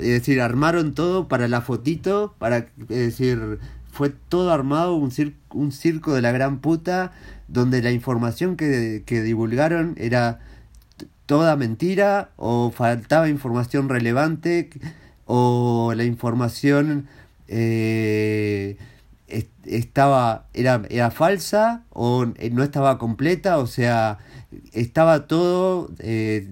es decir, armaron todo para la fotito, para, es decir, fue todo armado, un, un circo de la gran puta, donde la información que, que divulgaron era toda mentira o faltaba información relevante o la información eh, estaba era, era falsa o no estaba completa o sea estaba todo eh,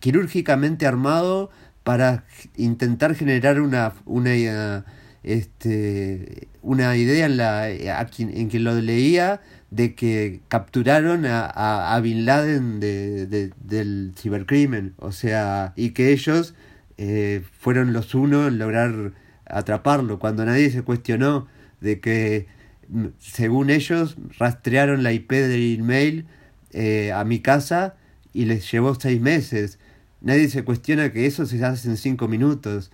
quirúrgicamente armado para intentar generar una, una, este, una idea en, la, en quien lo leía de que capturaron a, a, Bin Laden de, del cibercrimen, o sea, y que ellos eh, fueron los unos en lograr atraparlo, cuando nadie se cuestionó de que, mm, según ellos, rastrearon la IP del email eh, a mi casa y les llevó seis meses. Nadie se cuestiona que eso se hace en cinco minutos.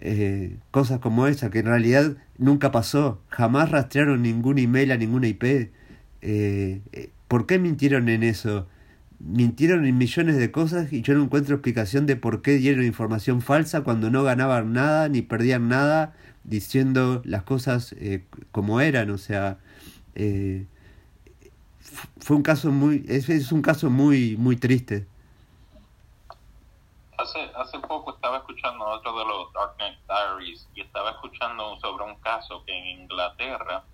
Eh, cosas como esa, que en realidad nunca pasó. Jamás rastrearon ningún email a ninguna IP. Eh, eh, ¿Por qué mintieron en eso? Mintieron en millones de cosas y yo no encuentro explicación de por qué dieron información falsa cuando no ganaban nada ni perdían nada diciendo las cosas como eran. O sea, fue un caso muy, es, es un caso muy, muy triste hace, hace poco estaba escuchando otro de los Darknet Diaries y estaba escuchando sobre un caso que en Inglaterra,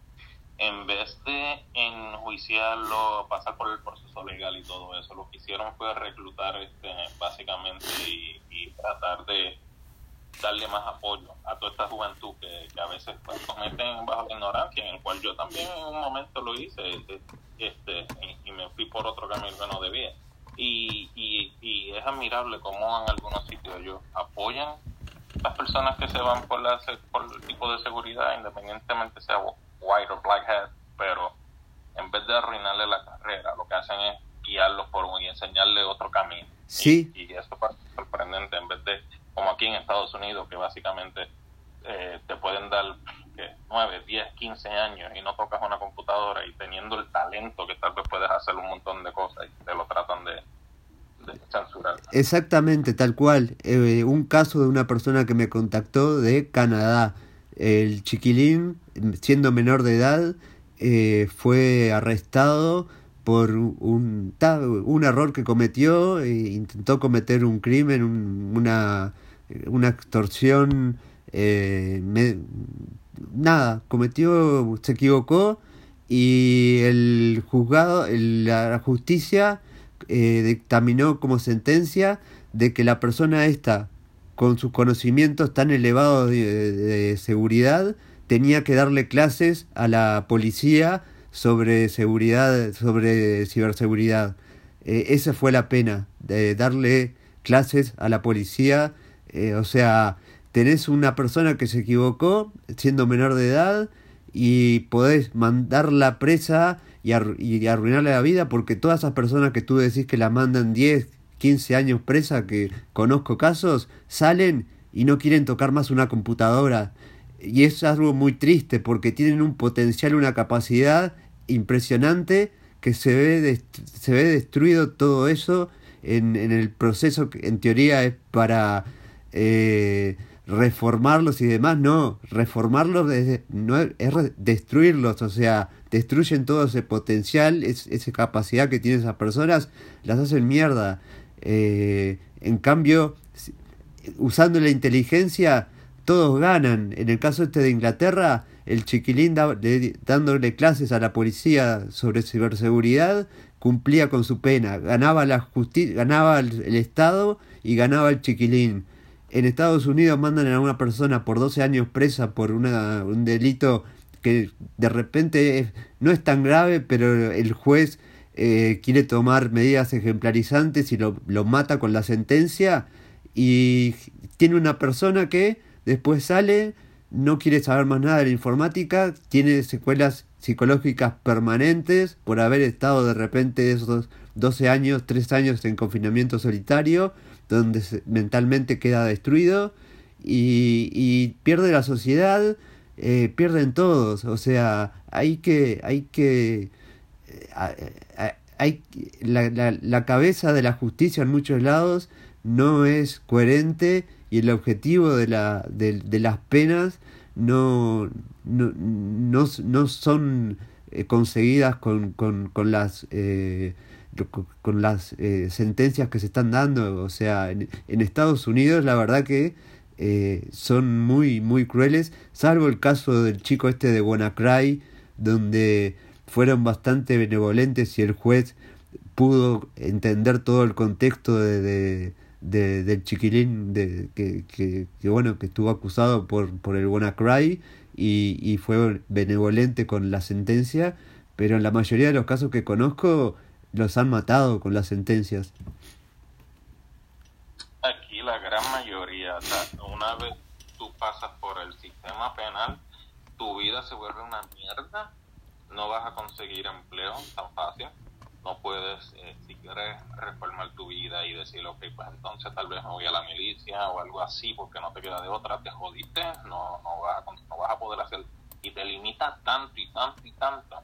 en vez de enjuiciarlo, pasar por el proceso legal y todo eso, lo que hicieron fue reclutar este, básicamente y, tratar de darle más apoyo a toda esta juventud que, a veces pues, cometen bajo la ignorancia, en el cual yo también en un momento lo hice este, y me fui por otro camino que no debía y, y, y es admirable cómo en algunos sitios ellos apoyan las personas que se van por, la, por el tipo de seguridad, independientemente sea white o black hat, pero en vez de arruinarle la carrera, lo que hacen es guiarlos por un, y enseñarle otro camino. Sí. Y, eso es sorprendente, en vez de, como aquí en Estados Unidos, que básicamente eh, te pueden dar 9, 10, 15 años y no tocas una computadora y teniendo el talento que tal vez puedes hacer un montón de cosas y te lo tratan de, censurar. Exactamente, tal cual. Eh, un caso de una persona que me contactó de Canadá. El chiquilín, siendo menor de edad, eh, fue arrestado por un, un error que cometió, e intentó cometer un crimen, una, una extorsión eh, nada, cometió, se equivocó y el juzgado, la justicia eh, dictaminó como sentencia de que la persona esta, con sus conocimientos tan elevados de, seguridad, tenía que darle clases a la policía sobre seguridad, sobre ciberseguridad. Eh, esa fue la pena, de darle clases a la policía, eh, o sea, tenés una persona que se equivocó siendo menor de edad y podés mandarla presa y, arruinarle la vida porque todas esas personas que tú decís que la mandan 10, 15 años presa, que conozco casos, salen y no quieren tocar más una computadora. Y es algo muy triste porque tienen un potencial, una capacidad impresionante que se ve, se ve destruido todo eso en, en el proceso que en teoría es para... Eh, reformarlos y demás, no, reformarlos es, no, es destruirlos, o sea, destruyen todo ese potencial, esa capacidad que tienen esas personas, las hacen mierda. Eh, en cambio, usando la inteligencia, todos ganan. En el caso este de Inglaterra, el chiquilín dándole clases a la policía sobre ciberseguridad, cumplía con su pena, ganaba la justicia, ganaba el Estado y ganaba el chiquilín en Estados Unidos mandan a una persona por 12 años presa por una, un delito que de repente no es tan grave, pero el juez eh, quiere tomar medidas ejemplarizantes y lo, lo mata con la sentencia y tiene una persona que después sale, no quiere saber más nada de la informática, tiene secuelas psicológicas permanentes por haber estado de repente esos 12 años, 3 años en confinamiento solitario donde mentalmente queda destruido y, pierde la sociedad, eh, pierden todos. O sea, hay que, hay que, eh, hay, la, la, la cabeza de la justicia en muchos lados no es coherente y el objetivo de, la, de, las penas no, no, no, son eh, conseguidas con, con, con las eh, con las eh, sentencias que se están dando o sea en, Estados Unidos la verdad que son muy muy crueles salvo el caso del chico este de WannaCry donde fueron bastante benevolentes y el juez pudo entender todo el contexto de, de, del chiquilín de, que, que, bueno que estuvo acusado por, por el WannaCry y, y fue benevolente con la sentencia pero en la mayoría de los casos que conozco los han matado con las sentencias. Aquí la gran mayoría una vez tú pasas por el sistema penal tu vida se vuelve una mierda no vas a conseguir empleo tan fácil, no puedes, eh, si quieres reformar tu vida y decir, ok, pues entonces tal vez me voy a la milicia o algo así porque no te queda de otra, te jodiste, no, no, vas, a, no vas a poder hacer, y te limita tanto y tanto y tanto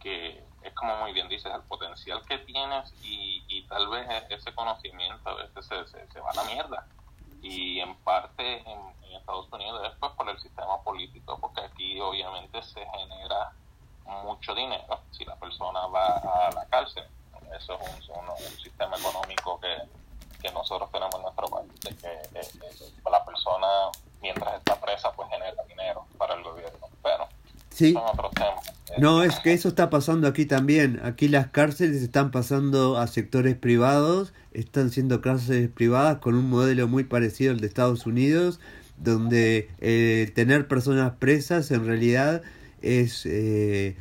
que es como muy bien dices, el potencial que tienes y, y tal vez e, ese conocimiento a veces se, se, va a la mierda. Y en parte en, en Estados Unidos es pues por el sistema político, porque aquí obviamente se genera mucho dinero si la persona va a la cárcel. Eso es un, un, sistema económico que, que, nosotros tenemos en nuestro país, de que eh, eh, la persona mientras está presa pues genera dinero para el gobierno. Pero sí. No, es que eso está pasando aquí también. Aquí las cárceles están pasando a sectores privados, están siendo cárceles privadas con un modelo muy parecido al de Estados Unidos, donde eh, tener personas presas en realidad es eh,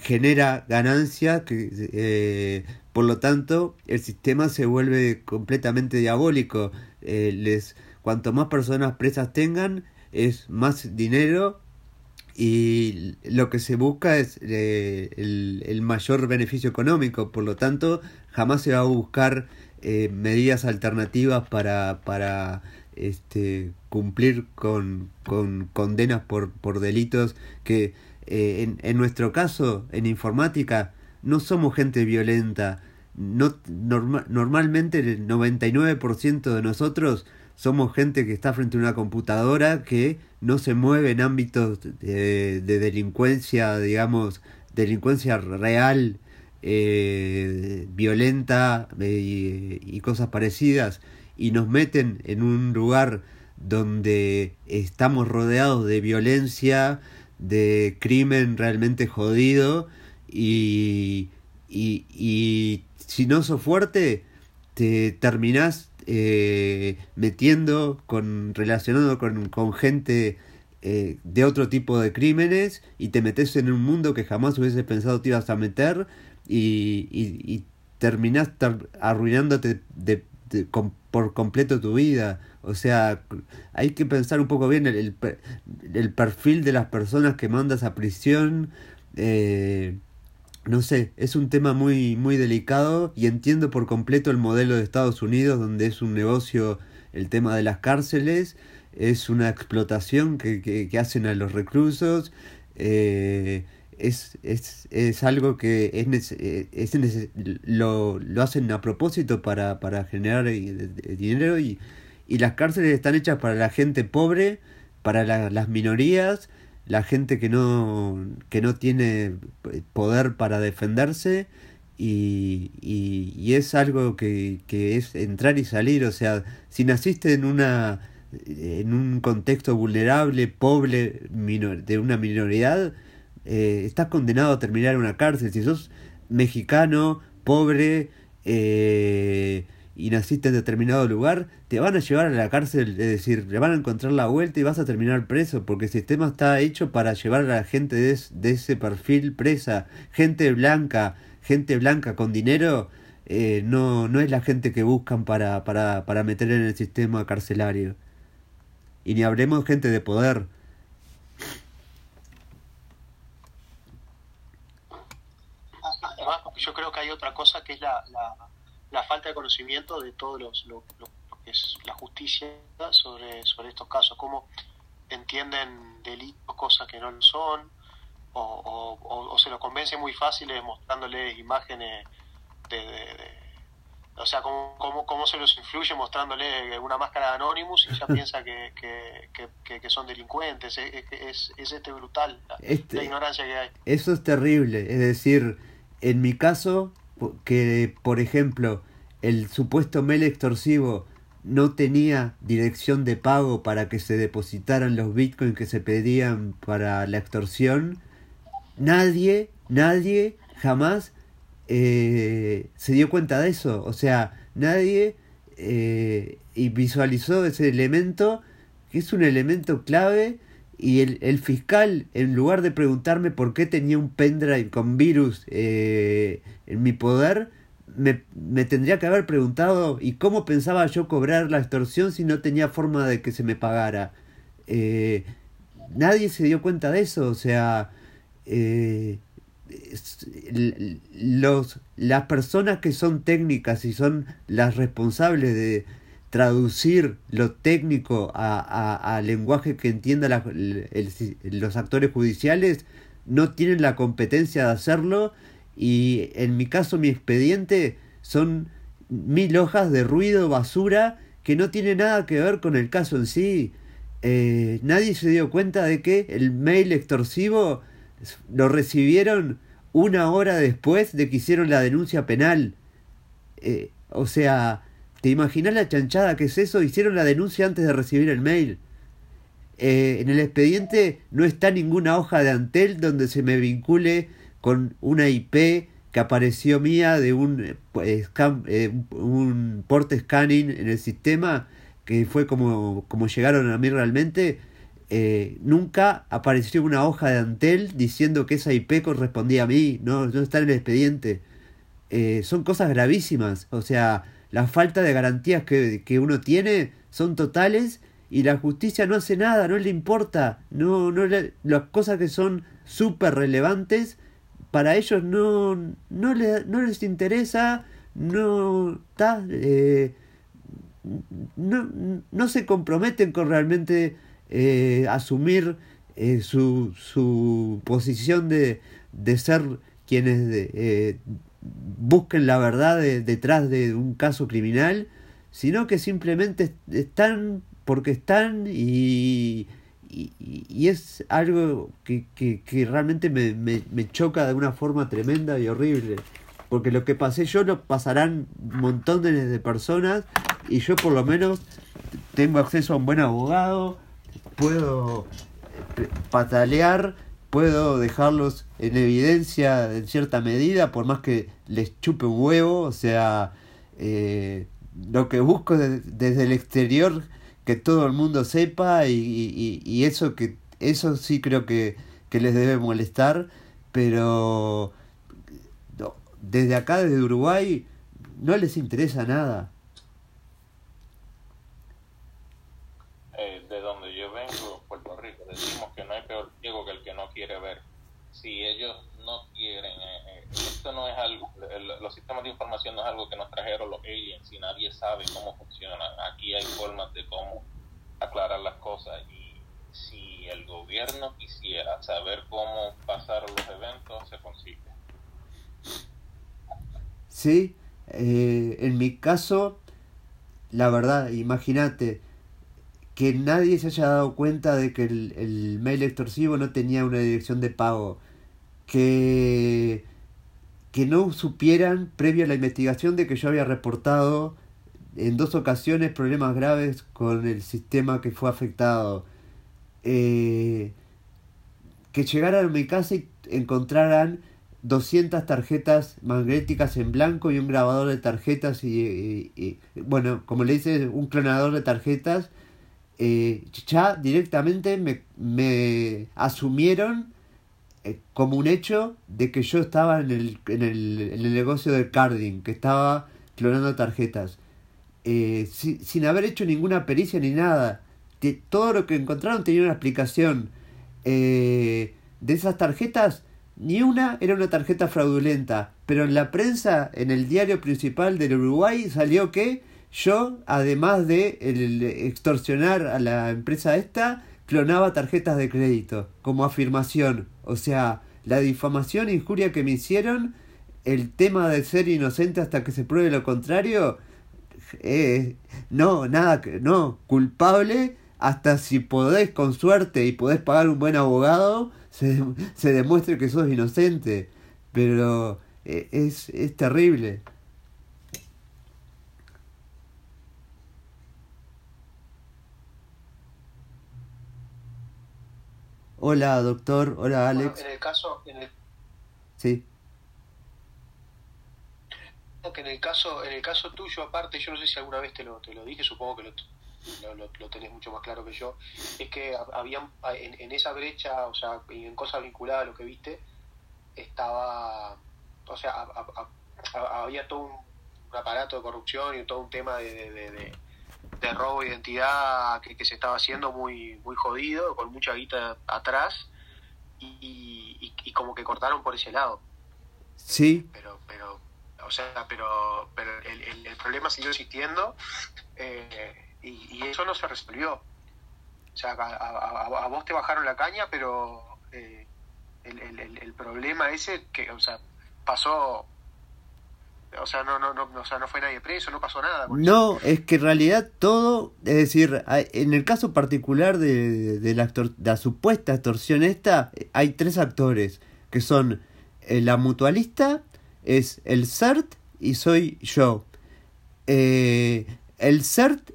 genera ganancias que eh, por lo tanto el sistema se vuelve completamente diabólico eh, les cuanto más personas presas tengan es más dinero y lo que se busca es el, el, mayor beneficio económico por lo tanto jamás se va a buscar medidas alternativas para para este, cumplir con, con condenas por, por delitos que eh, en, en, nuestro caso, en informática, no somos gente violenta. No, normalmente el 99% de nosotros somos gente que está frente a una computadora que no se mueve en ámbitos de, delincuencia, digamos, delincuencia real, eh, violenta eh, y cosas parecidas y nos meten en un lugar donde estamos rodeados de violencia, de crimen realmente jodido y, y, y si no sos fuerte te terminás eh, metiendo con relacionado con, con gente eh, de otro tipo de crímenes y te metes en un mundo que jamás hubiese pensado te ibas a meter y, y, terminás arruinándote de, por completo tu vida. O sea, hay que pensar un poco bien el, el, perfil de las personas que mandas a prisión. Eh, no sé, es un tema muy, muy delicado y entiendo por completo el modelo de Estados Unidos donde es un negocio el tema de las cárceles, es una explotación que, que, que hacen a los reclusos. Eh, es, es, es algo que es, es, lo, lo hacen a propósito para, para generar eh, dinero y, y las cárceles están hechas para la gente pobre, para las minorías, la gente que no, que no tiene poder para defenderse y, y, y es algo que, que es entrar y salir, o sea, si naciste en una en un contexto vulnerable, pobre, de una minoridad, eh, estás condenado a terminar en una cárcel. Si sos mexicano, pobre eh, y naciste en determinado lugar, te van a llevar a la cárcel, es decir, le van a encontrar la vuelta y vas a terminar preso, porque el sistema está hecho para llevar a la gente de, ese perfil presa, gente blanca, gente blanca con dinero. Eh, no, no es la gente que buscan para, para, para meter en el sistema carcelario. Y ni hablemos gente de poder. yo creo que hay otra cosa que es la, falta de conocimiento de todo los, lo, que es la justicia sobre, sobre estos casos, cómo entienden delitos, cosas que no lo son, o, o, se lo convence muy fácil mostrándoles imágenes de, o sea, cómo, cómo, cómo, se los influye mostrándole una máscara de Anonymous y ya piensa que, que, que, son delincuentes. Es, es, es este brutal la, este, ignorancia que hay. Eso es terrible. Es decir, en mi caso, que por ejemplo, el supuesto mail extorsivo no tenía dirección de pago para que se depositaran los bitcoins que se pedían para la extorsión, nadie, nadie jamás eh, se dio cuenta de eso. O sea, nadie eh, y visualizó ese elemento, que es un elemento clave, y el, el, fiscal, en lugar de preguntarme por qué tenía un pendrive con virus eh, en mi poder, me, me, tendría que haber preguntado y cómo pensaba yo cobrar la extorsión si no tenía forma de que se me pagara. nadie se dio cuenta de eso, o sea, los, las personas que son técnicas y son las responsables de traducir lo técnico a, a, lenguaje que entienda los actores judiciales no tienen la competencia de hacerlo y en mi caso mi expediente son mil hojas de ruido, basura, que no tiene nada que ver con el caso en sí. Eh, nadie se dio cuenta de que el mail extorsivo lo recibieron una hora después de que hicieron la denuncia penal. Eh, o sea, ¿te imaginas la chanchada que es eso? Hicieron la denuncia antes de recibir el mail. Eh, en el expediente no está ninguna hoja de Antel donde se me vincule con una IP que apareció mía de un, eh, un porte scanning en el sistema que fue como, como llegaron a mí realmente eh, nunca apareció una hoja de Antel diciendo que esa IP correspondía a mí, no, no está en el expediente. Eh, son cosas gravísimas, o sea, la falta de garantías que, que, uno tiene son totales y la justicia no hace nada, no le importa, no, no las cosas que son súper relevantes, para ellos no, no, no les interesa, no, eh, no, no se comprometen con realmente eh, asumir eh, su, su posición de, de ser quienes eh, busquen la verdad detrás de un caso criminal, sino que simplemente están porque están y, y, es algo que, que, que realmente me, me, me, choca de una forma tremenda y horrible. Porque lo que pasé yo lo pasarán montones de personas y yo por lo menos tengo acceso a un buen abogado, puedo eh, patalear, puedo dejarlos en evidencia en cierta medida, por más que les chupe un huevo, o sea, eh, lo que busco desde el exterior que todo el mundo sepa y, y, eso que eso sí creo que, que, les debe molestar, pero desde acá, desde Uruguay, no les interesa nada. Si ellos no quieren, eh, eh, esto no es algo, los sistemas de información no es algo que nos trajeron los aliens y nadie sabe cómo funcionan. Aquí hay formas de cómo aclarar las cosas y si el gobierno quisiera saber cómo pasar los eventos, se consigue. Sí, eh, en mi caso, la verdad, imagínate, que nadie se haya dado cuenta de que el, mail extorsivo no tenía una dirección de pago, que, que no supieran previo a la investigación de que yo había reportado en dos ocasiones problemas graves con el sistema que fue afectado, eh, que llegaran a mi casa y encontraran 200 tarjetas magnéticas en blanco y un grabador de tarjetas y, y bueno, como le dice, un clonador de tarjetas eh, ya directamente me, me asumieron eh, como un hecho de que yo estaba en el, en el, en el negocio del carding, que estaba clonando tarjetas, eh, sin haber hecho ninguna pericia ni nada. todo lo que encontraron tenía una explicación. de esas tarjetas, ni una era una tarjeta fraudulenta, pero en la prensa, en el diario principal del Uruguay, salió que yo, además de extorsionar a la empresa esta, clonaba tarjetas de crédito como afirmación. O sea, la difamación e injuria que me hicieron el tema de ser inocente hasta que se pruebe lo contrario, eh, no, nada, no, culpable hasta si podés con suerte y podés pagar un buen abogado, se, se demuestre que sos inocente. Pero eh, es, es terrible. Hola, doctor. Hola, Alex. en el caso, en el, Sí. que en el caso, en el caso tuyo, aparte, yo no sé si alguna vez te lo, te lo dije, supongo que lo, lo, lo- lo tenés mucho más claro que yo, es que hab- habían en, en esa brecha, o sea, y en cosas vinculadas a lo que viste, estaba, o sea, a- a- a- había todo un, un aparato de corrupción y todo un tema de, de, de- de- robo de identidad que, que se estaba haciendo muy, muy jodido, con mucha guita atrás, y, y, y como que cortaron por ese lado. Sí, pero pero o sea pero pero el, el, el problema siguió existiendo eh, y, y eso no se resolvió. O sea a, a- vos te bajaron la caña pero eh, el, el problema ese que o sea pasó o sea no no no o sea no fue nadie preso no pasó nada eso. No, es que en realidad todo, es decir, en el caso particular de, de la, de la supuesta extorsión esta, hay tres actores, que son eh, la mutualista, es el CERT y soy yo. Eh, el CERT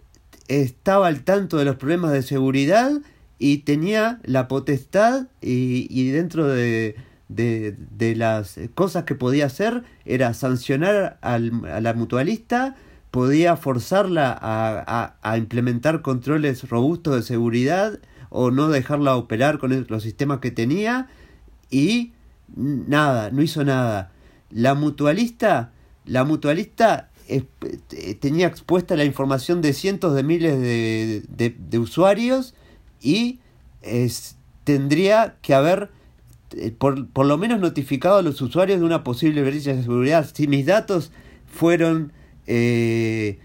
estaba al tanto de los problemas de seguridad y tenía la potestad y, y dentro de, de, de las cosas que podía hacer era sancionar al, a la mutualista, podía forzarla a, a, a implementar controles robustos de seguridad o no dejarla operar con los sistemas que tenía y nada, no hizo nada. La mutualista, la mutualista eh, tenía expuesta la información de cientos de miles de, de- de usuarios y es- tendría que haber por, por lo menos notificado a los usuarios de una posible brecha de seguridad. Si mis datos fueron eh,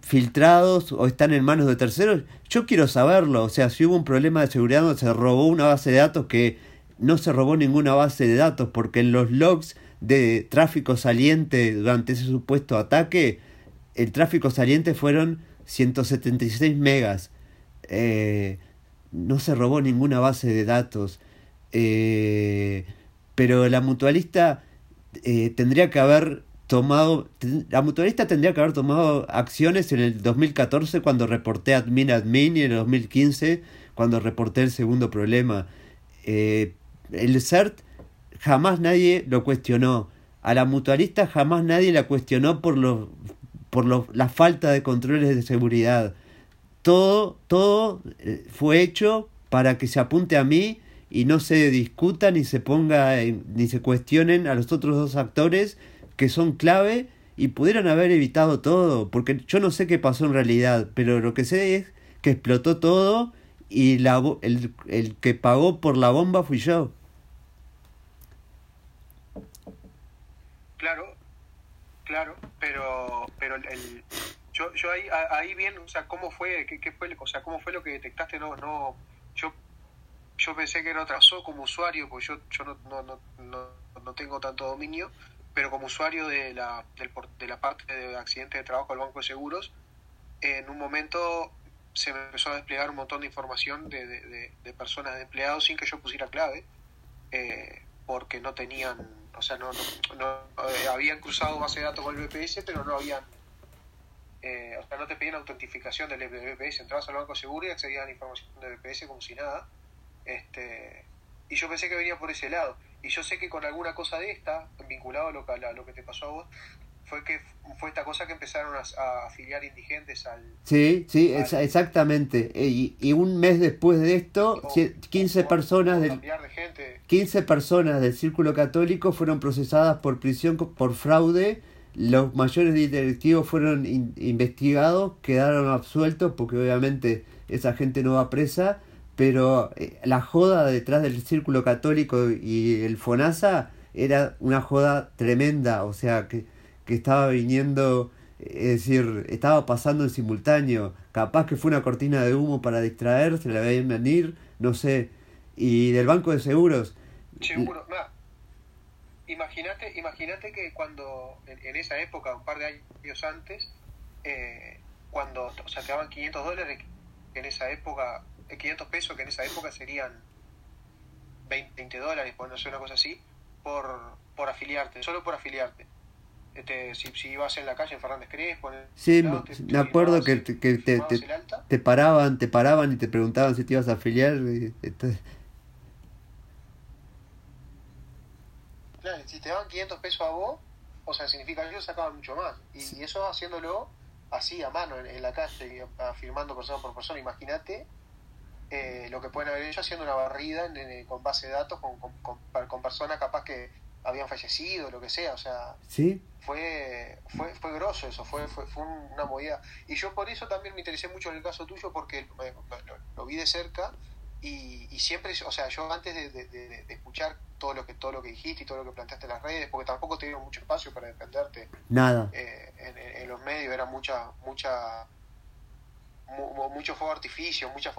filtrados o están en manos de terceros, yo quiero saberlo. O sea, si hubo un problema de seguridad donde se robó una base de datos que no se robó ninguna base de datos porque en los logs de tráfico saliente durante ese supuesto ataque, el tráfico saliente fueron 176 megas. Eh, no se robó ninguna base de datos. Eh, pero la mutualista eh, tendría que haber tomado, la mutualista tendría que haber tomado acciones en el 2014 cuando reporté admin admin y en el 2015 cuando reporté el segundo problema. Eh, el CERT jamás nadie lo cuestionó. A la mutualista jamás nadie la cuestionó por los por los- la falta de controles de seguridad. Todo, todo fue hecho para que se apunte a mí y no se discuta ni se ponga ni se cuestionen a los otros dos actores que son clave y pudieron haber evitado todo, porque yo no sé qué pasó en realidad, pero lo que sé es que explotó todo y la, el, el que pagó por la bomba fui yo. Claro, claro, pero pero el, yo yo ahí ahí bien, o sea, cómo fue, qué, qué fue, o sea, cómo fue lo que detectaste, no no yo yo pensé que era otra como usuario, porque yo yo no no, no, no, tengo tanto dominio, pero como usuario de la del de la parte de accidentes de trabajo del Banco de Seguros, en un momento se me empezó a desplegar un montón de información de, de, de- personas de empleados sin que yo pusiera clave eh, porque no tenían, o sea, no, eh, habían cruzado base de datos con el BPS, pero no habían, eh, o sea, no te pedían autentificación del BPS, entrabas al banco seguro y accedías a la información del BPS como si nada, este, y yo pensé que venía por ese lado, y yo sé que con alguna cosa de esta, vinculado a lo que, a lo que te pasó a vos, fue que fue esta cosa que empezaron a, a afiliar indigentes al, Sí, sí, exactamente. E- Y, y un mes después de esto, o- cie- 15 o- personas del, de gente, 15 personas del Círculo Católico fueron procesadas por prisión por fraude. Los mayores directivos fueron in- investigados, quedaron absueltos porque obviamente esa gente no va presa. Pero eh, la joda detrás del Círculo Católico y el FONASA era una joda tremenda. O sea, que, que estaba viniendo, eh, es decir, estaba pasando en simultáneo. Capaz que fue una cortina de humo para distraerse, la veían venir, no sé. Y del Banco de Seguros, seguro, imagínate, imagínate que cuando, en, esa época, un par de años antes, eh, cuando o daban 500 dólares, en esa época, 500 eh, pesos, que en esa época serían 20, dólares, por no sé, una cosa así, por, por afiliarte, solo por afiliarte. Este, si, si ibas en la calle en Fernández Crespo, sí, me acuerdo que, te, que te, te, paraban, te paraban y te preguntaban si te ibas a afiliar. Claro, si te daban 500 pesos a vos, o sea, significa que ellos sacaban mucho más. Y, eso haciéndolo así a mano en, la calle, firmando persona por persona, imagínate eh, lo que pueden haber hecho haciendo una barrida con base de datos, con, con, con, personas capaz que habían fallecido, lo que sea, o sea, ¿Sí? fue, fue, fue grosso eso, fue, fue, fue una movida. Y yo por eso también me interesé mucho en el caso tuyo, porque lo vi de cerca y, y siempre, o sea, yo antes de, escuchar todo lo que todo lo que dijiste y todo lo que planteaste en las redes, porque tampoco te dieron mucho espacio para defenderte. Nada. Eh, en, los medios era mucha, mucha, mucho fuego artificio, muchas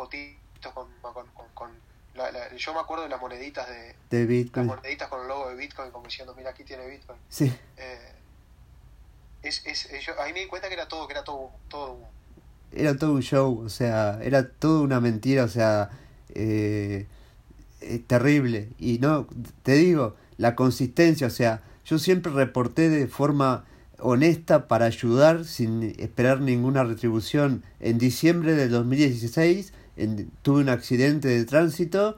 con, con, con, yo me acuerdo de las moneditas de, de Bitcoin. Las moneditas con el logo de Bitcoin, como diciendo, mira, aquí tiene Bitcoin. Sí. Eh, es, es, yo, ahí me di cuenta que era todo, que era todo, todo Era todo un show, o sea, era todo una mentira, o sea, eh, terrible. Y no, te digo, la consistencia, o sea, yo siempre reporté de forma honesta para ayudar sin esperar ninguna retribución. En diciembre del 2016 tuve un accidente de tránsito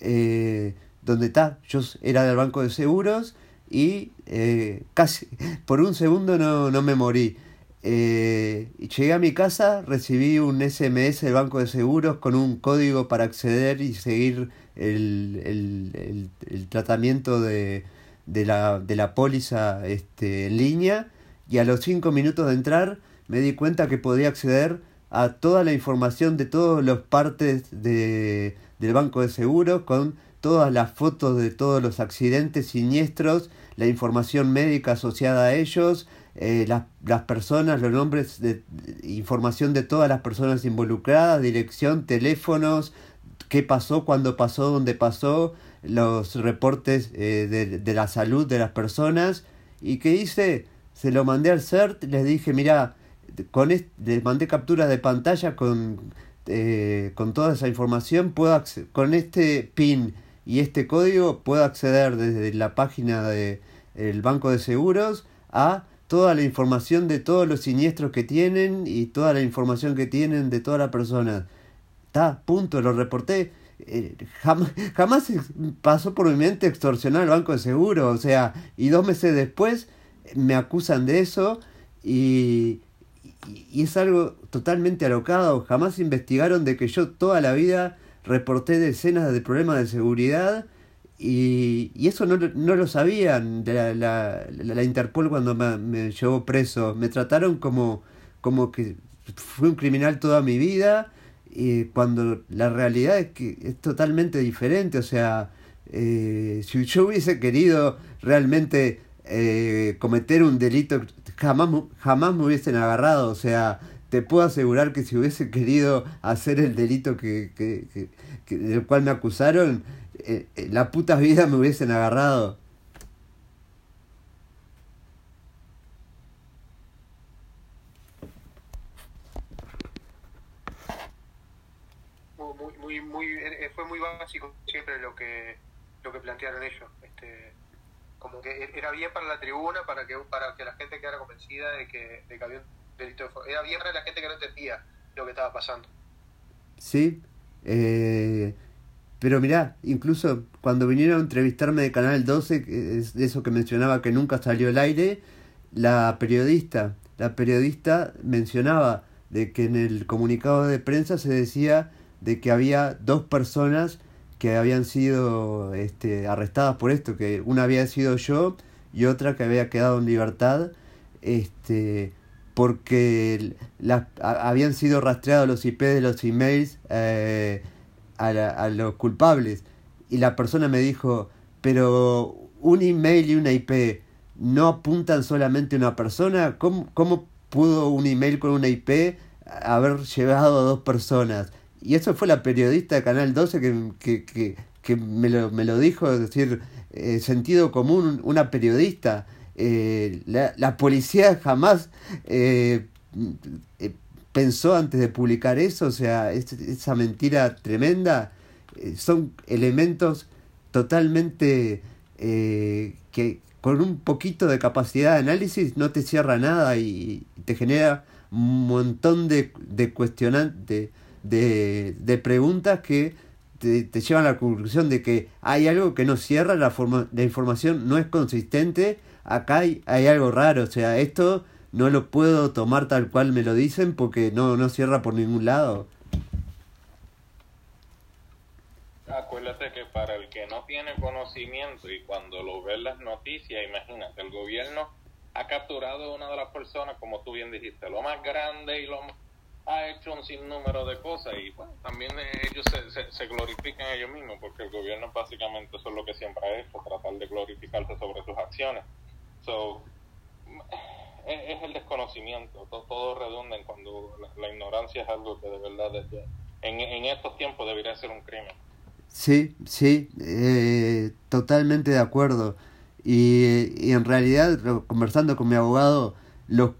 eh, donde está, yo era del banco de seguros y eh, casi por un segundo no, no me morí. Eh, llegué a mi casa, recibí un SMS del Banco de Seguros con un código para acceder y seguir el, el, el, tratamiento de, de, la, de la póliza este, en línea y a los cinco minutos de entrar me di cuenta que podía acceder a toda la información de todas las partes de, del Banco de Seguros con todas las fotos de todos los accidentes siniestros, la información médica asociada a ellos, eh, las, las, personas, los nombres, de, información de todas las personas involucradas, dirección, teléfonos, qué pasó, cuándo pasó, dónde pasó, los reportes eh, de, de, la salud de las personas. ¿Y qué hice? Se lo mandé al CERT, les dije, mira, con les mandé capturas de pantalla con, eh, con toda esa información, puedo con este PIN y este código puedo acceder desde la página del el Banco de Seguros a toda la información de todos los siniestros que tienen y toda la información que tienen de toda la persona. Está, punto, lo reporté. Eh, jamás, jamás pasó por mi mente extorsionar al banco de seguro, o sea, y dos meses después me acusan de eso y, y, es algo totalmente alocado. Jamás investigaron de que yo toda la vida reporté decenas de problemas de seguridad y, y eso no, no lo sabían de la, la, Interpol cuando me, me, llevó preso. Me trataron como, como que fui un criminal toda mi vida, y cuando la realidad es que es totalmente diferente. O sea, eh, si yo hubiese querido realmente eh, cometer un delito, jamás, jamás me hubiesen agarrado. O sea, te puedo asegurar que si hubiese querido hacer el delito que, que, que del cual me acusaron, eh, eh, la puta vida me hubiesen agarrado. Muy, muy, muy, eh, fue muy básico siempre lo que lo que plantearon ellos. Este, como para la tribuna, para que para que la gente quedara convencida de que, de que había un delito de Era bien la gente que no entendía lo que estaba pasando. Sí. Eh, pero mirá, incluso cuando vinieron a entrevistarme de Canal 12, es eso que mencionaba que nunca salió al aire, la periodista, la periodista mencionaba de que en el comunicado de prensa se decía de que había dos personas que habían sido este, arrestadas por esto, que una había sido yo y otra que había quedado en libertad, este, porque la, habían sido rastreados los IP de los emails eh, a, los culpables. Y la persona me dijo, pero un email y una IP no apuntan solamente a una persona. ¿Cómo, cómo pudo un email con una IP haber llegado a dos personas? y eso fue la periodista de Canal 12 que, que, que, que me, lo, me lo dijo, es decir, eh, sentido común, una periodista. Eh, la, la, policía jamás eh, eh, pensó antes de publicar eso, o sea, es, esa mentira tremenda, son elementos totalmente que con un poquito de capacidad de análisis no te cierra nada y te genera un montón de, de cuestionantes, de, de preguntas que te, llevan a la conclusión de que hay algo que no cierra, la, forma, la información no es consistente, acá hay, algo raro, o sea, esto no lo puedo tomar tal cual me lo dicen porque no, no cierra por ningún lado. Acuérdate que para el que no tiene conocimiento y cuando lo ve las noticias, imagínate, el gobierno ha capturado a una de las personas, como tú bien dijiste, lo más grande y lo ha hecho un sinnúmero de cosas y bueno, también ellos se, se, glorifican ellos mismos porque el gobierno básicamente eso es lo que siempre ha hecho, tratar de glorificarse sobre sus acciones. So, es, el desconocimiento, todo, todo redunda en cuando la, ignorancia es algo que de verdad en, en estos tiempos debería ser un crimen. Sí, sí, eh, totalmente de acuerdo. Y, y, en realidad, conversando con mi abogado, los,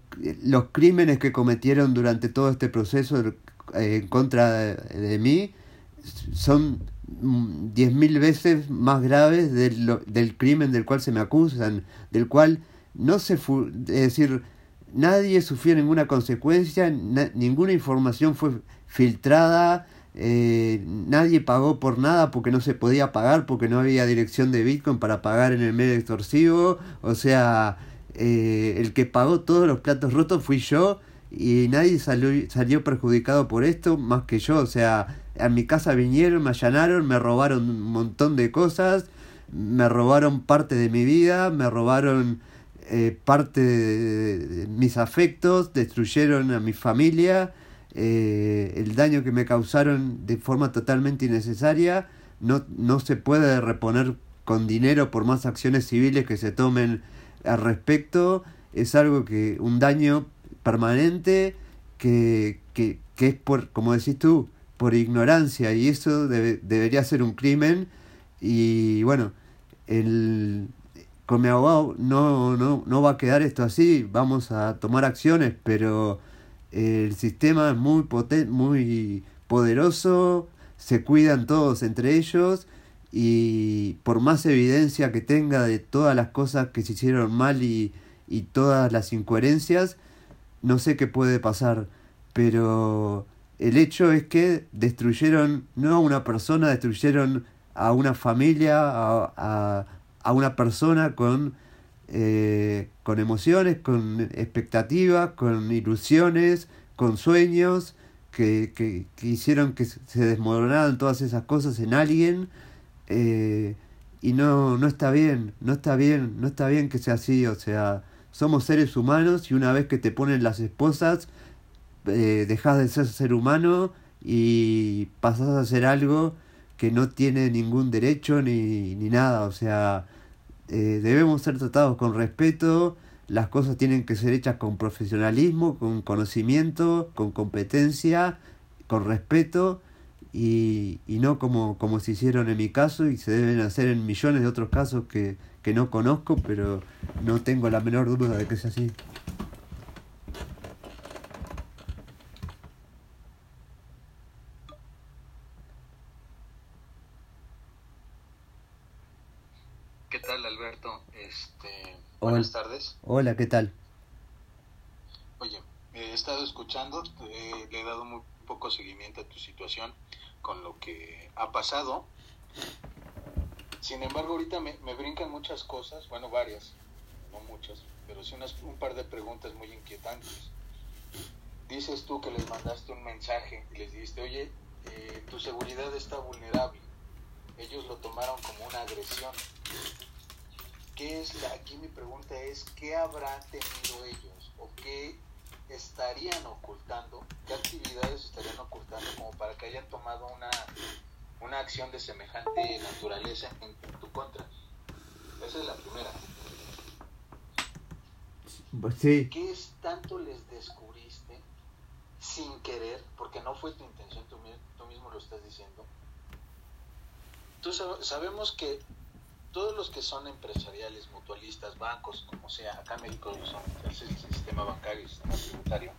los crímenes que cometieron durante todo este proceso eh, en contra de, de mí son diez mil veces más graves del, del crimen del cual se me acusan, del cual no se... Es decir, nadie sufrió ninguna consecuencia, na ninguna información fue filtrada, eh, nadie pagó por nada porque no se podía pagar, porque no había dirección de Bitcoin para pagar en el medio extorsivo. O sea, eh, el que pagó todos los platos rotos fui yo y nadie salió, salió perjudicado por esto más que yo. O sea, a mi casa vinieron, me allanaron, me robaron un montón de cosas, me robaron parte de mi vida, me robaron eh, parte de, mis afectos, destruyeron a mi familia eh, el daño que me causaron de forma totalmente innecesaria no, no se puede reponer con dinero por más acciones civiles que se tomen al respecto. Es algo que, un daño permanente que, que, que es por, como decís tú, por ignorancia y eso debe, debería ser un crimen y bueno, el, con mi abogado no, no, no va a quedar esto así, vamos a tomar acciones, pero el sistema es muy potente, muy poderoso, se cuidan todos entre ellos y por más evidencia que tenga de todas las cosas que se hicieron mal y, y todas las incoherencias, no sé qué puede pasar, pero el hecho es que destruyeron no a una persona, destruyeron a una familia, a, a, a una persona con eh, con emociones, con expectativas, con ilusiones, con sueños, que, que, que, hicieron que se desmoronaran todas esas cosas en alguien. Eh, y no, no está bien, no está bien, no está bien que sea así, o sea, somos seres humanos y una vez que te ponen las esposas, eh, dejas de ser ser humano y pasas a hacer algo que no tiene ningún derecho ni, ni nada, o sea, eh, debemos ser tratados con respeto, las cosas tienen que ser hechas con profesionalismo, con conocimiento, con competencia, con respeto y, y no como, como se hicieron en mi caso y se deben hacer en millones de otros casos que, que no conozco, pero no tengo la menor duda de que sea así. Buenas tardes. Hola, ¿qué tal? Oye, he estado escuchando, eh, le he dado muy poco seguimiento a tu situación con lo que ha pasado. Sin embargo, ahorita me, me brincan muchas cosas, bueno, varias, no muchas, pero sí unas, un par de preguntas muy inquietantes. Dices tú que les mandaste un mensaje y les dijiste, oye, eh, tu seguridad está vulnerable. Ellos lo tomaron como una agresión. ¿qué es la, aquí mi pregunta es, ¿qué habrán tenido ellos o qué estarían ocultando, qué actividades estarían ocultando como para que hayan tomado una, una acción de semejante naturaleza en, tu contra? Esa es la primera. Sí. ¿Qué es tanto les descubriste sin querer, porque no fue tu intención, tú, tú mismo estás diciendo. Tú sabemos que todos los que son empresariales, mutualistas, bancos, como sea, acá en México son el sistema bancario, el sistema tributario,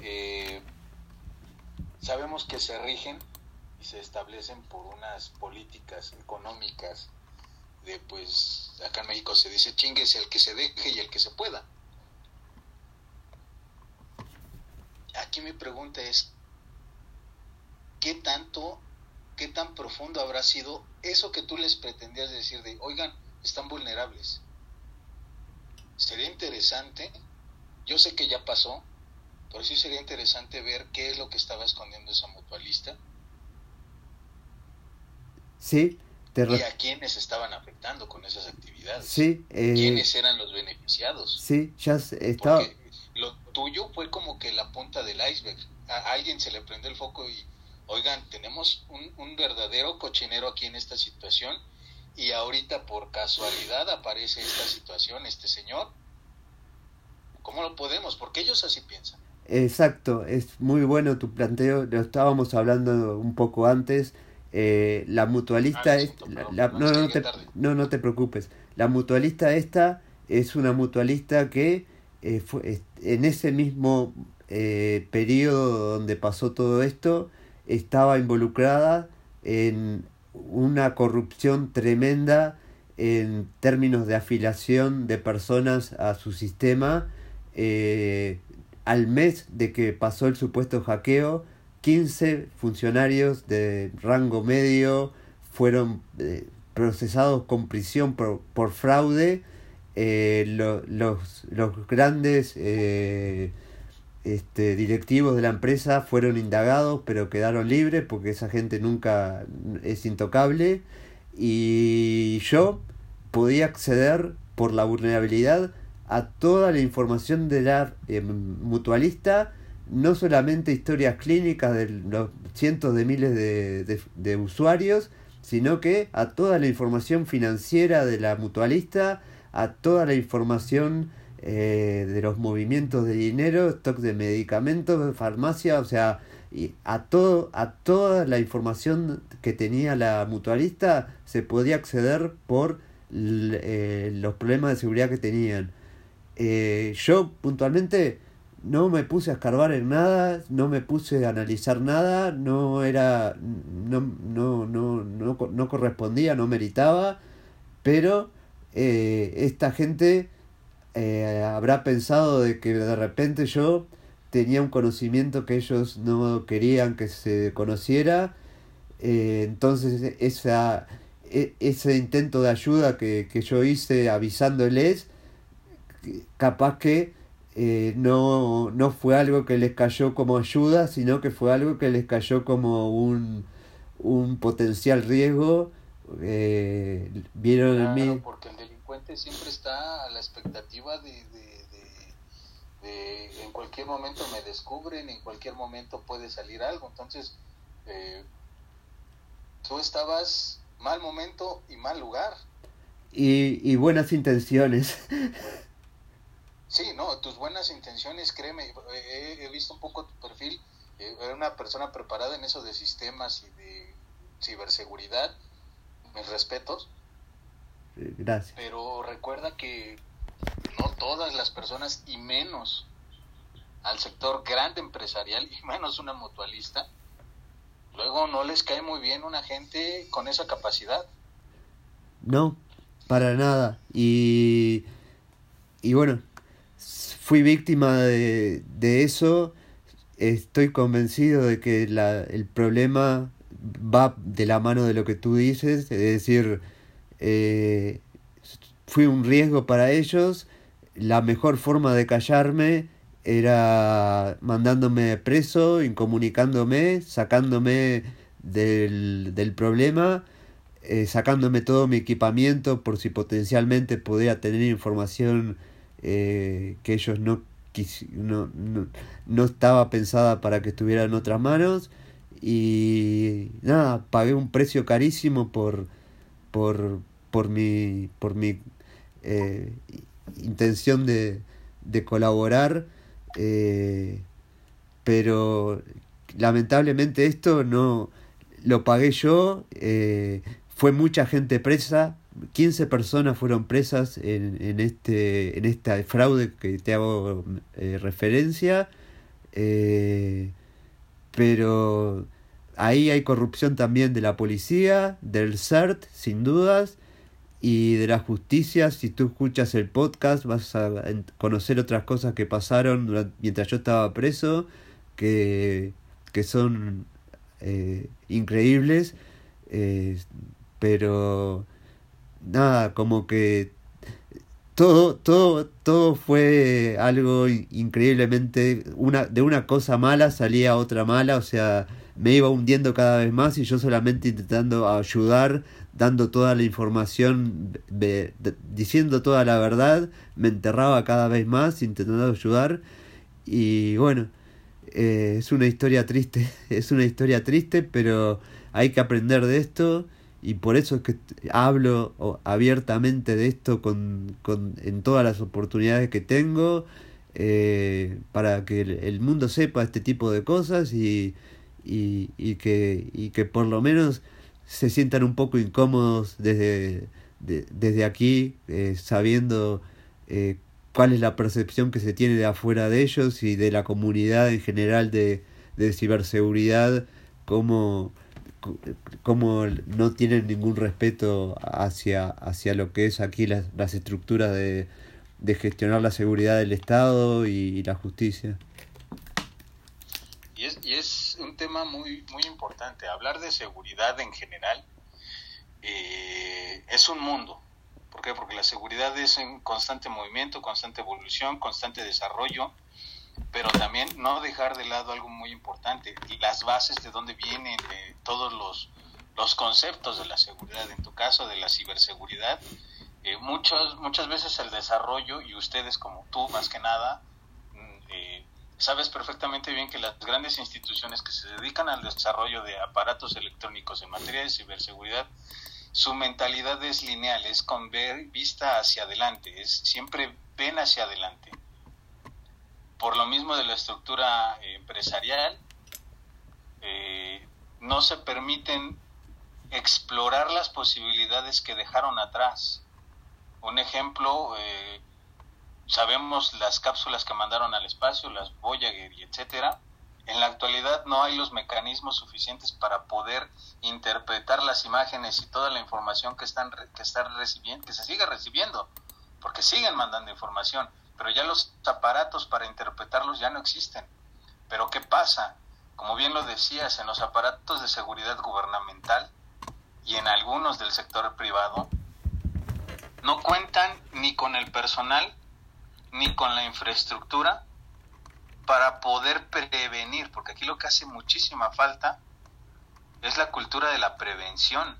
eh, sabemos que se rigen y se establecen por unas políticas económicas de pues acá en México se dice chinguese el que se deje y el que se pueda. Aquí mi pregunta es ¿qué tanto qué tan profundo habrá sido eso que tú les pretendías decir de, oigan, están vulnerables? Sería interesante, yo sé que ya pasó, pero sí sería interesante ver qué es lo que estaba escondiendo esa mutualista. Sí, y a quiénes estaban afectando con esas actividades. Sí. Eh, ¿Quiénes eran los beneficiados? Sí, ya estaba... Porque lo tuyo fue como que la punta del iceberg. A alguien se le prende el foco y, oigan, tenemos un, un verdadero cochinero aquí en esta situación y ahorita por casualidad aparece esta situación, este señor. ¿Cómo lo podemos? Porque ellos así piensan. Exacto, es muy bueno tu planteo, lo estábamos hablando un poco antes eh, la mutualista es, no, no, te, no, no te preocupes. La mutualista esta es una mutualista que eh, fue, en ese mismo eh, periodo donde pasó todo esto estaba involucrada en una corrupción tremenda en términos de afiliación de personas a su sistema. al mes de que pasó el supuesto hackeo, 15 funcionarios de rango medio fueron eh, procesados con prisión por, por fraude. Eh, los, los, grandes eh, este, directivos de la empresa fueron indagados pero quedaron libres porque esa gente nunca es intocable. Y yo podía acceder por la vulnerabilidad a toda la información de la mutualista no solamente historias clínicas de los cientos de miles de, usuarios, sino que a toda la información financiera de la mutualista, a toda la información eh, de los movimientos de dinero, stock de medicamentos, farmacia, o sea, y a todo, a toda la información que tenía la mutualista se podía acceder por eh, los problemas de seguridad que tenían. Eh, yo puntualmente no me puse a escarbar en nada, no me puse a analizar nada, no era, no, no, no, no, no correspondía, no meritaba, pero esta gente eh, habrá pensado de que de repente yo tenía un conocimiento que ellos no querían que se conociera, eh, entonces esa, e, ese intento de ayuda que, que yo hice avisándoles, capaz que eh, no, no fue algo que les cayó como ayuda, sino que fue algo que les cayó como un, un potencial riesgo. Eh, vieron en mí. Porque el delincuente siempre está a la expectativa de, de, en cualquier momento me descubren, en cualquier momento puede salir algo. Entonces, eh, tú estabas mal momento y mal lugar. Y, y buenas intenciones. Sí, no, tus buenas intenciones, créeme, he, visto un poco tu perfil, eh, era una persona preparada en eso de sistemas y de ciberseguridad, mis respetos. Gracias. Pero recuerda que no todas las personas, y menos al sector grande empresarial, y menos una mutualista, luego no les cae muy bien una gente con esa capacidad. No, para nada. Y, y bueno, fui víctima de, de eso. Estoy convencido de que la, el problema va de la mano de lo que tú dices, es decir, eh, fui un riesgo para ellos. La mejor forma de callarme era mandándome preso, incomunicándome, sacándome del, del problema, eh, sacándome todo mi equipamiento por si potencialmente podía tener información eh, que ellos no, no, no, no, estaba pensada para que estuviera en otras manos y nada, pagué un precio carísimo por, por, por mi, por mi eh, intención de, de colaborar, eh, pero lamentablemente esto no, lo pagué yo, eh, fue mucha gente presa, 15 personas fueron presas en, en, este, en esta fraude que te hago referencia, pero ahí hay corrupción también de la policía, del CERT, sin dudas, y de la justicia. Si tú escuchas el podcast vas a conocer otras cosas que pasaron mientras yo estaba preso, que, que son eh, increíbles, eh, pero nada, como que todo, todo, todo fue algo increíblemente, una, de una cosa mala salía otra mala, o sea, me iba hundiendo cada vez más y yo solamente intentando ayudar, dando toda la información, diciendo toda la verdad, me enterraba cada vez más intentando ayudar. Y bueno, eh, es una historia triste, es una historia triste, pero hay que aprender de esto. Y por eso es que hablo abiertamente de esto con, con en todas las oportunidades que tengo eh, para que el, mundo sepa este tipo de cosas y, y, y, que, y que por lo menos se sientan un poco incómodos desde, desde aquí eh, sabiendo eh, cuál es la percepción que se tiene de afuera de ellos y de la comunidad en general de, de ciberseguridad como como no tienen ningún respeto hacia, hacia lo que es aquí las, las estructuras de, de gestionar la seguridad del Estado y, la justicia. Y es un tema muy, muy importante. Hablar de seguridad en general eh, es un mundo. ¿Por qué? Porque la seguridad es en constante movimiento, constante evolución, constante desarrollo pero también no dejar de lado algo muy importante, las bases de dónde vienen todos los, los conceptos de la seguridad, en tu caso de la ciberseguridad. Eh, muchas, muchas veces el desarrollo, y ustedes como tú más que nada, mm, eh, sabes perfectamente bien que las grandes instituciones que se dedican al desarrollo de aparatos electrónicos en materia de ciberseguridad, su mentalidad es lineal, es con ver vista hacia adelante, es siempre ven hacia adelante por lo mismo de la estructura eh, empresarial, eh, no se permiten explorar las posibilidades que dejaron atrás. Un ejemplo, eh, sabemos las cápsulas que mandaron al espacio, las Voyager y etcétera. En la actualidad no hay los mecanismos suficientes para poder interpretar las imágenes y toda la información que están que están recibiendo, que se sigue recibiendo, porque siguen mandando información pero ya los aparatos para interpretarlos ya no existen. Pero ¿qué pasa? Como bien lo decías, en los aparatos de seguridad gubernamental y en algunos del sector privado, no cuentan ni con el personal ni con la infraestructura para poder prevenir, porque aquí lo que hace muchísima falta es la cultura de la prevención.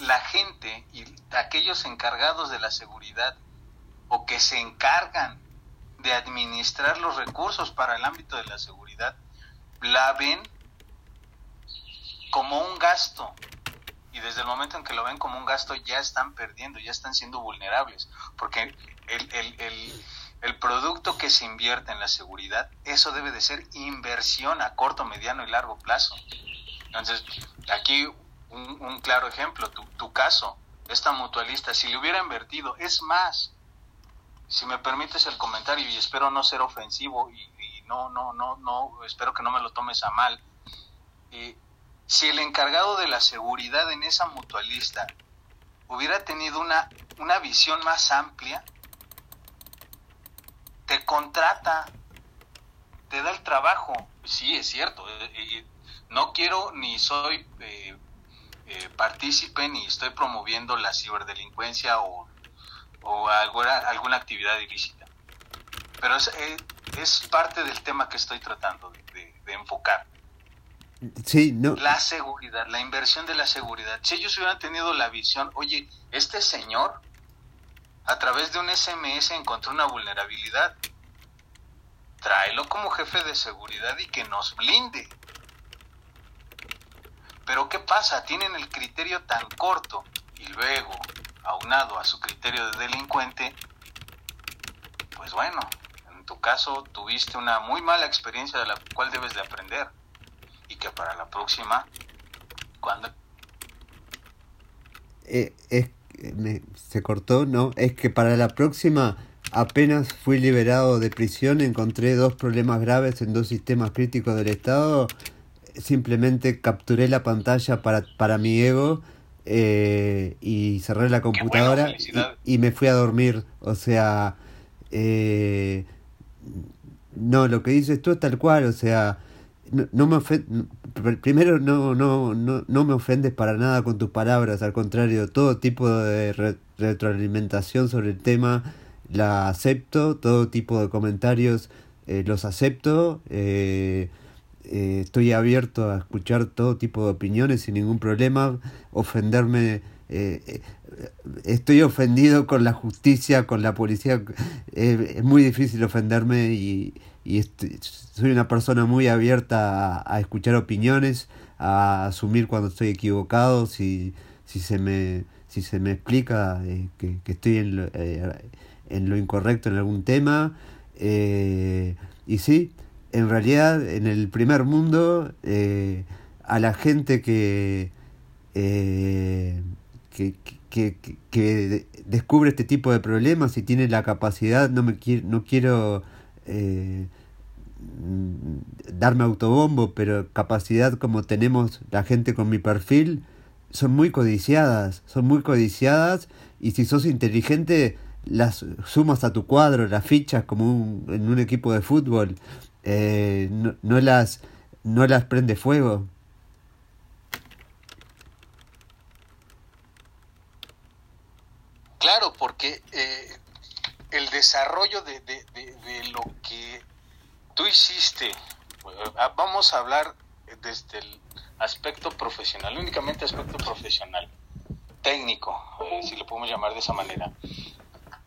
La gente y aquellos encargados de la seguridad o que se encargan de administrar los recursos para el ámbito de la seguridad, la ven como un gasto. Y desde el momento en que lo ven como un gasto ya están perdiendo, ya están siendo vulnerables. Porque el, el, el, producto que se invierte en la seguridad, eso debe de ser inversión a corto, mediano y largo plazo. Entonces, aquí un, claro ejemplo, tu, tu caso, esta mutualista, si le hubiera invertido, es más, si me permites el comentario y espero no ser ofensivo y, no, no, no, no, espero que no me lo tomes a mal. Eh, si el encargado de la seguridad en esa mutualista hubiera tenido una, una visión más amplia, te contrata, te da el trabajo. Sí, es cierto. Eh, no quiero ni soy eh, partícipe ni estoy promoviendo la ciberdelincuencia o o alguna, alguna actividad ilícita. Pero es, eh, es, parte del tema que estoy tratando de, enfocar. La seguridad, la inversión de la seguridad. Si ellos hubieran tenido la visión, oye, este señor a través de un SMS encontró una vulnerabilidad, tráelo como jefe de seguridad y que nos blinde. Pero ¿qué pasa? Tienen el criterio tan corto y luego aunado a su criterio de delincuente, pues bueno, en tu caso tuviste una muy mala experiencia de la cual debes de aprender. Que para la próxima, cuando... Eh, es, se cortó, ¿no? Es que para la próxima, apenas fui liberado de prisión, encontré dos problemas graves en dos sistemas críticos del Estado. Simplemente capturé la pantalla para, para mi ego eh, y cerré la computadora y, y, me fui a dormir. O sea, eh, no, lo que dices tú es tal cual, o sea, no, me primero no, no, no, no me ofendes para nada con tus palabras, al contrario, todo tipo de retroalimentación sobre el tema la acepto, todo tipo de comentarios eh, los acepto, eh, eh, estoy abierto a escuchar todo tipo de opiniones sin ningún problema, ofenderme estoy ofendido con la justicia, con la policía. es muy difícil ofenderme y, y soy una persona muy abierta a, escuchar opiniones, a asumir cuando estoy equivocado, si, si, se, me, si se me explica eh, que, estoy en lo, eh, en lo incorrecto en algún tema. Eh, y sí, en realidad en el primer mundo, a la gente que, que, que, que, descubre este tipo de problemas y tiene la capacidad, no, me no quiero Mm, darme autobombo, pero capacidad como tenemos la gente con mi perfil, son muy codiciadas, son muy codiciadas y si sos inteligente las sumas a tu cuadro, las fichas como en un equipo de fútbol, eh, no, las, no las prende fuego. Claro, porque eh, el desarrollo de, de, tú hiciste, ah, vamos a hablar desde el aspecto profesional, únicamente aspecto profesional, técnico, eh, si lo podemos llamar de esa manera.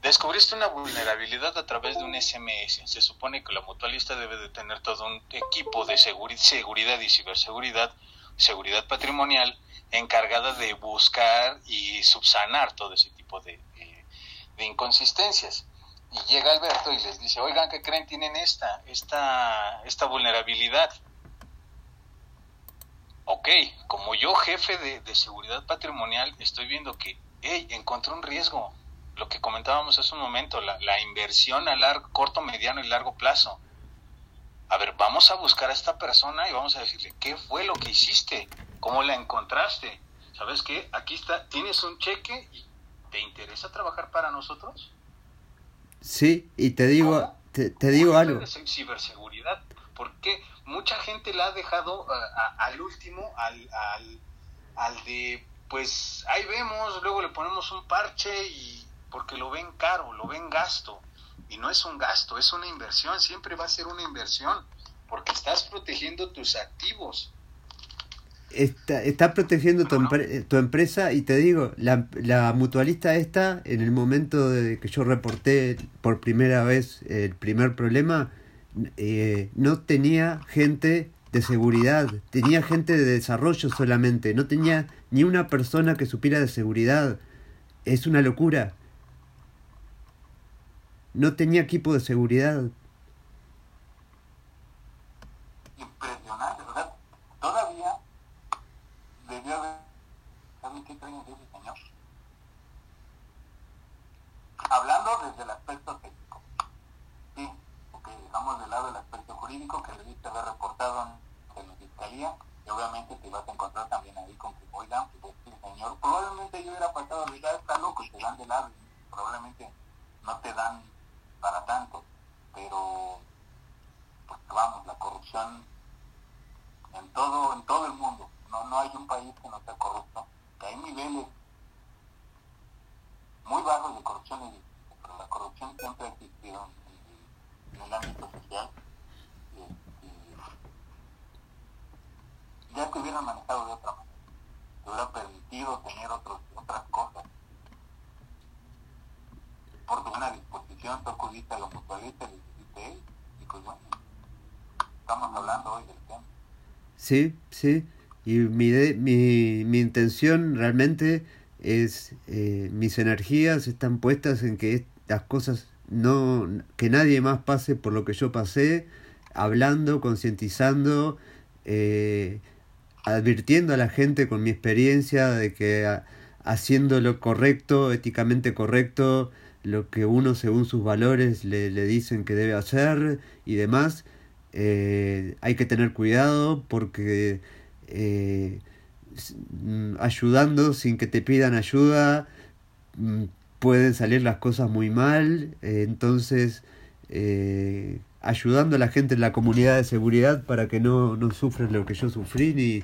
Descubriste una vulnerabilidad a través de un SMS. Se supone que la mutualista debe de tener todo un equipo de seguridad y ciberseguridad, seguridad patrimonial, encargada de buscar y subsanar todo ese tipo de inconsistencias y llega Alberto y les dice, oigan, ¿qué creen? Tienen esta, esta, esta vulnerabilidad. Ok, como yo jefe de, seguridad patrimonial estoy viendo que, hey, encontré un riesgo, lo que comentábamos hace un momento, la, la inversión a largo, corto, mediano y largo plazo. A ver, vamos a buscar a esta persona y vamos a decirle, ¿qué fue lo que hiciste? ¿Cómo la encontraste? ¿Sabes qué? Aquí está, tienes un cheque y ¿te interesa trabajar para nosotros? Sí, y te digo, te, te, digo algo. Ciberseguridad, porque mucha gente la ha dejado al último, al, al, al de, pues ahí vemos, luego le ponemos un parche y porque lo ven caro, lo ven gasto. Y no es un gasto, es una inversión, siempre va a ser una inversión, porque estás protegiendo tus activos está, está protegiendo tu, tu, empresa y te digo, la, la, mutualista esta, en el momento de que yo reporté por primera vez el primer problema, eh, no tenía gente de seguridad, tenía gente de desarrollo solamente, no tenía ni una persona que supiera de seguridad. Es una locura. No tenía equipo de seguridad. Hablando desde el aspecto técnico, sí, porque dejamos de lado el aspecto jurídico que debiste haber reportado en la fiscalía y obviamente te vas a encontrar también ahí con que, oigan, pues este señor, probablemente yo hubiera pasado, ya está loco y te dan de lado, probablemente no te dan para tanto, pero pues vamos, la corrupción en todo, en todo el mundo, no, no hay un país que no sea corrupto, que hay niveles muy bajos de corrupción, pero la corrupción siempre ha existido en, el ámbito social. Y, ya que hubieran manejado de otra manera, te hubiera permitido tener otros, otras cosas. Por tu buena disposición, tú acudiste a los mutualistas y dijiste, y pues bueno, estamos hablando hoy del tema. Sí, sí. Y mi, mi, mi intención realmente es eh, mis energías están puestas en que las cosas no que nadie más pase por lo que yo pasé hablando concientizando eh, advirtiendo a la gente con mi experiencia de que haciendo lo correcto, éticamente correcto, lo que uno según sus valores le, dicen que debe hacer y demás, eh, hay que tener cuidado porque eh, mm, ayudando sin que te pidan ayuda mm, pueden salir las cosas muy mal, eh, entonces ayudando a la gente en la comunidad de seguridad para que no, no sufran lo que yo sufrí ni,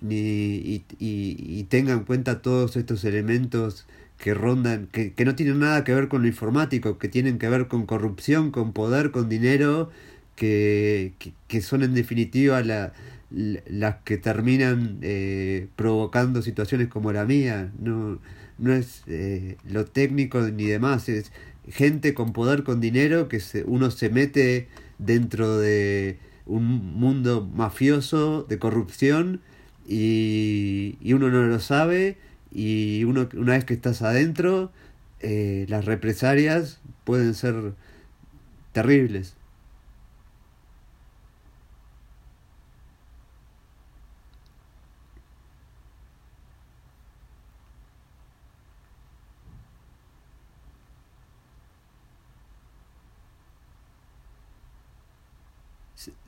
ni, y, y, tengan en cuenta todos estos elementos que rondan, que, que, no tienen nada que ver con lo informático, que tienen que ver con corrupción, con poder, con dinero, que, que, son en definitiva la, las que terminan eh, provocando situaciones como la mía. No, no es eh, lo técnico ni demás, es gente con poder, con dinero, que se, uno se mete dentro de un mundo mafioso de corrupción y, y uno no lo sabe y uno, una vez que estás adentro, eh, las represalias pueden ser terribles.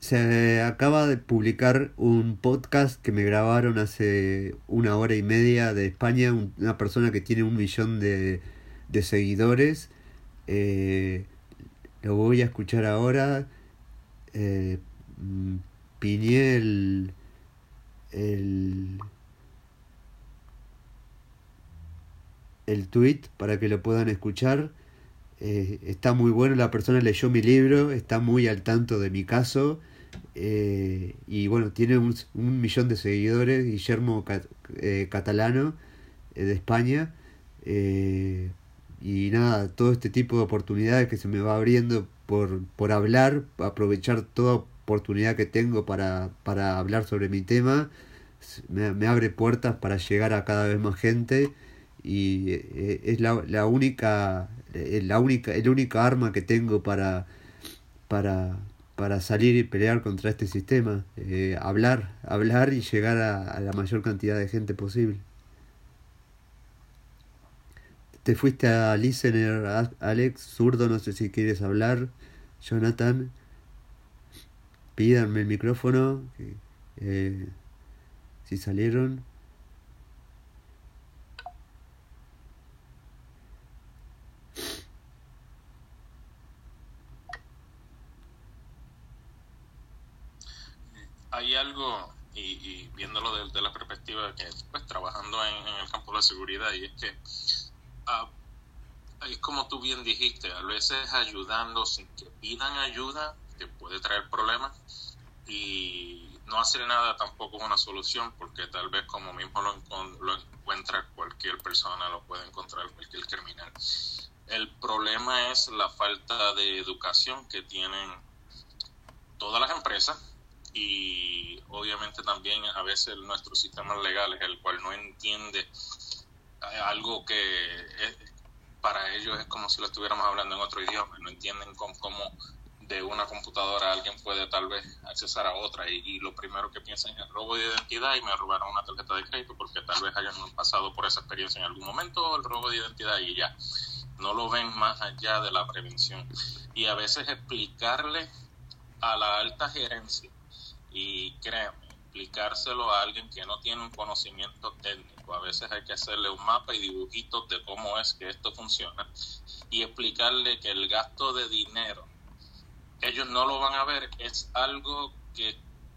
Se acaba de publicar un podcast que me grabaron hace una hora y media de España, una persona que tiene un millón de, de seguidores. Eh, lo voy a escuchar ahora. Eh, mm, el, el, el tweet para que lo puedan escuchar. Eh, está muy bueno, la persona leyó mi libro, está muy al tanto de mi caso eh, y bueno, tiene un, millón de seguidores, Guillermo eh, Catalano de España. Y nada, todo este tipo de oportunidades que se me va abriendo por, por hablar, aprovechar toda oportunidad que tengo para, para hablar sobre mi tema, me, me abre puertas para llegar a cada vez más gente. Y es la, la única eh, la única, el única arma que tengo para, para, para salir y pelear contra este sistema. Eh, hablar, hablar y llegar a, la mayor cantidad de gente posible. Te fuiste a listener, Alex, zurdo, no sé si quieres hablar. Jonathan, pídanme el micrófono. Eh, si salieron. hay algo, y, viéndolo desde la perspectiva que pues trabajando en, el campo de la seguridad, y es que uh, es como tú bien dijiste, a veces ayudando sin que pidan ayuda, que puede traer problemas, y no hacer nada tampoco es una solución, porque tal vez como mismo lo, lo encuentra cualquier persona, lo puede encontrar cualquier criminal. El problema es la falta de educación que tienen todas las empresas, y obviamente también a veces nuestro sistema legal es el cual no entiende eh, algo que para ellos es como si lo estuviéramos hablando en otro idioma, no entienden cómo, de una computadora alguien puede tal vez accesar a otra y, lo primero que piensan es el robo de identidad y me robaron una tarjeta de crédito porque tal vez hayan pasado por esa experiencia en algún momento, el robo de identidad y ya. No lo ven más allá de la prevención. Y a veces explicarle a la alta gerencia y créeme, explicárselo a alguien que no tiene un conocimiento técnico. A veces hay que hacerle un mapa y dibujitos de cómo es que esto funciona y explicarle que el gasto de dinero, ellos no lo van a ver, es algo que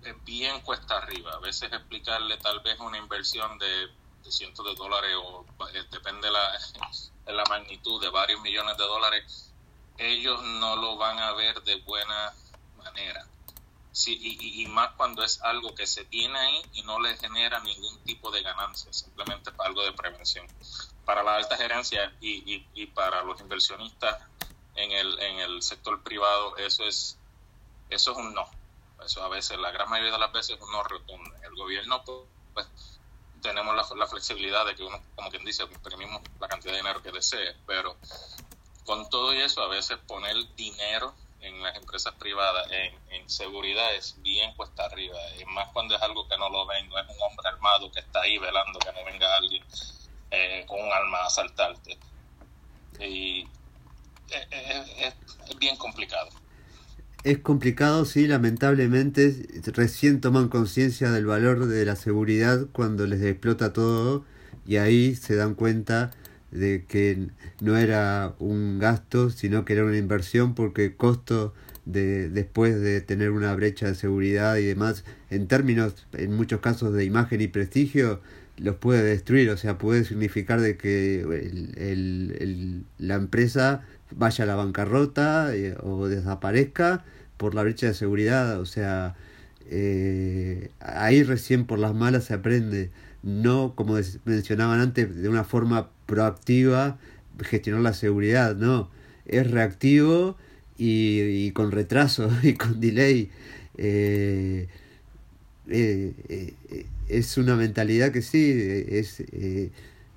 es bien cuesta arriba. A veces explicarle tal vez una inversión de, cientos de dólares o eh, depende de la, de la magnitud de varios millones de dólares, ellos no lo van a ver de buena manera Sí, y, y, más cuando es algo que se tiene ahí y no le genera ningún tipo de ganancia, simplemente algo de prevención. Para la alta gerencia y, y, y, para los inversionistas en el, en el sector privado, eso es, eso es un no. Eso a veces, la gran mayoría de las veces, es un no rotundo. El gobierno, pues, tenemos la, la, flexibilidad de que uno, como quien dice, imprimimos la cantidad de dinero que desee, pero con todo eso, a veces poner dinero en las empresas privadas en, seguridad es bien cuesta arriba, y más cuando es algo que no lo ven, es un hombre armado que está ahí velando que no venga alguien eh, con un arma a asaltarte. Y es, es, es bien complicado. Es complicado, sí, lamentablemente. Recién toman conciencia del valor de la seguridad cuando les explota todo y ahí se dan cuenta de que no era un gasto, sino que era una inversión porque el costo de después de tener una brecha de seguridad y demás, en términos, en muchos casos de imagen y prestigio, los puede destruir, o sea, puede significar de que el, el, el, la empresa vaya a la bancarrota eh, o desaparezca por la brecha de seguridad, o sea, eh, ahí recién por las malas se aprende, no como mencionaban antes, de una forma proactiva gestionar la seguridad, no, es reactivo y, con retraso y con delay. Eh, eh, eh, es una mentalidad que sí, es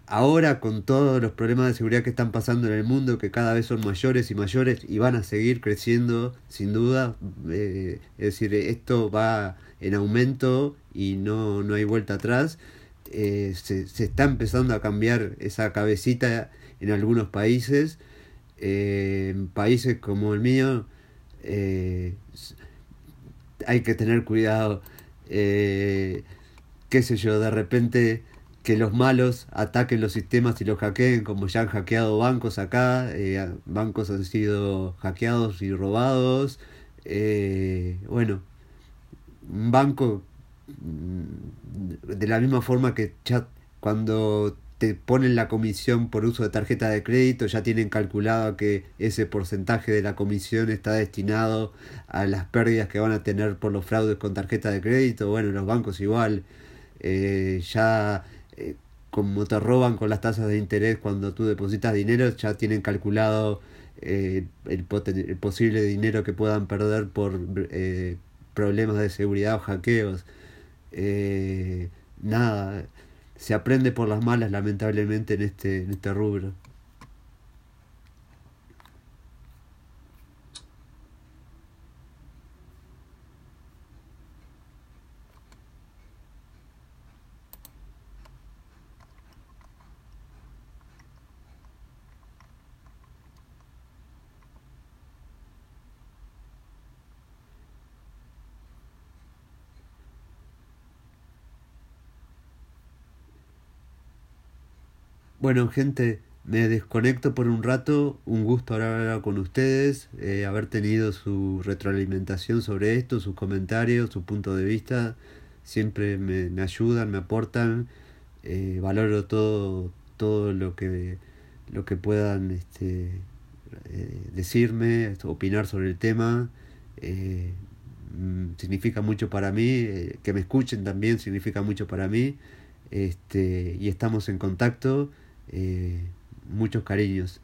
ahora con todos los problemas de seguridad que están pasando en el mundo, que cada vez son mayores y mayores y van a seguir creciendo sin duda, es decir, esto va en aumento y no, no hay vuelta atrás. Eh, se, se, está empezando a cambiar esa cabecita en algunos países. Eh, en países como el mío eh, hay que tener cuidado. qué sé yo, de repente que los malos ataquen los sistemas y los hackeen, como ya han hackeado bancos acá, bancos han sido hackeados y robados. bueno, un banco de la misma forma que ya cuando te ponen la comisión por uso de tarjeta de crédito, ya tienen calculado que ese porcentaje de la comisión está destinado a las pérdidas que van a tener por los fraudes con tarjeta de crédito. Bueno, los bancos igual, eh, ya eh, como te roban con las tasas de interés cuando tú depositas dinero, ya tienen calculado eh, el, el, posible dinero que puedan perder por problemas de seguridad o hackeos eh, nada, se aprende por las malas lamentablemente en este, en este rubro. Bueno, gente, me desconecto por un rato. Un gusto hablar con ustedes, eh, haber tenido su retroalimentación sobre esto, sus comentarios, su punto de vista. Siempre me, me ayudan, me aportan. Eh, valoro todo, todo lo que, lo que puedan este, eh, decirme, opinar sobre el tema. Mm, significa mucho para mí. que me escuchen también significa mucho para mí. Este, y estamos en contacto. Eh, muchos cariños.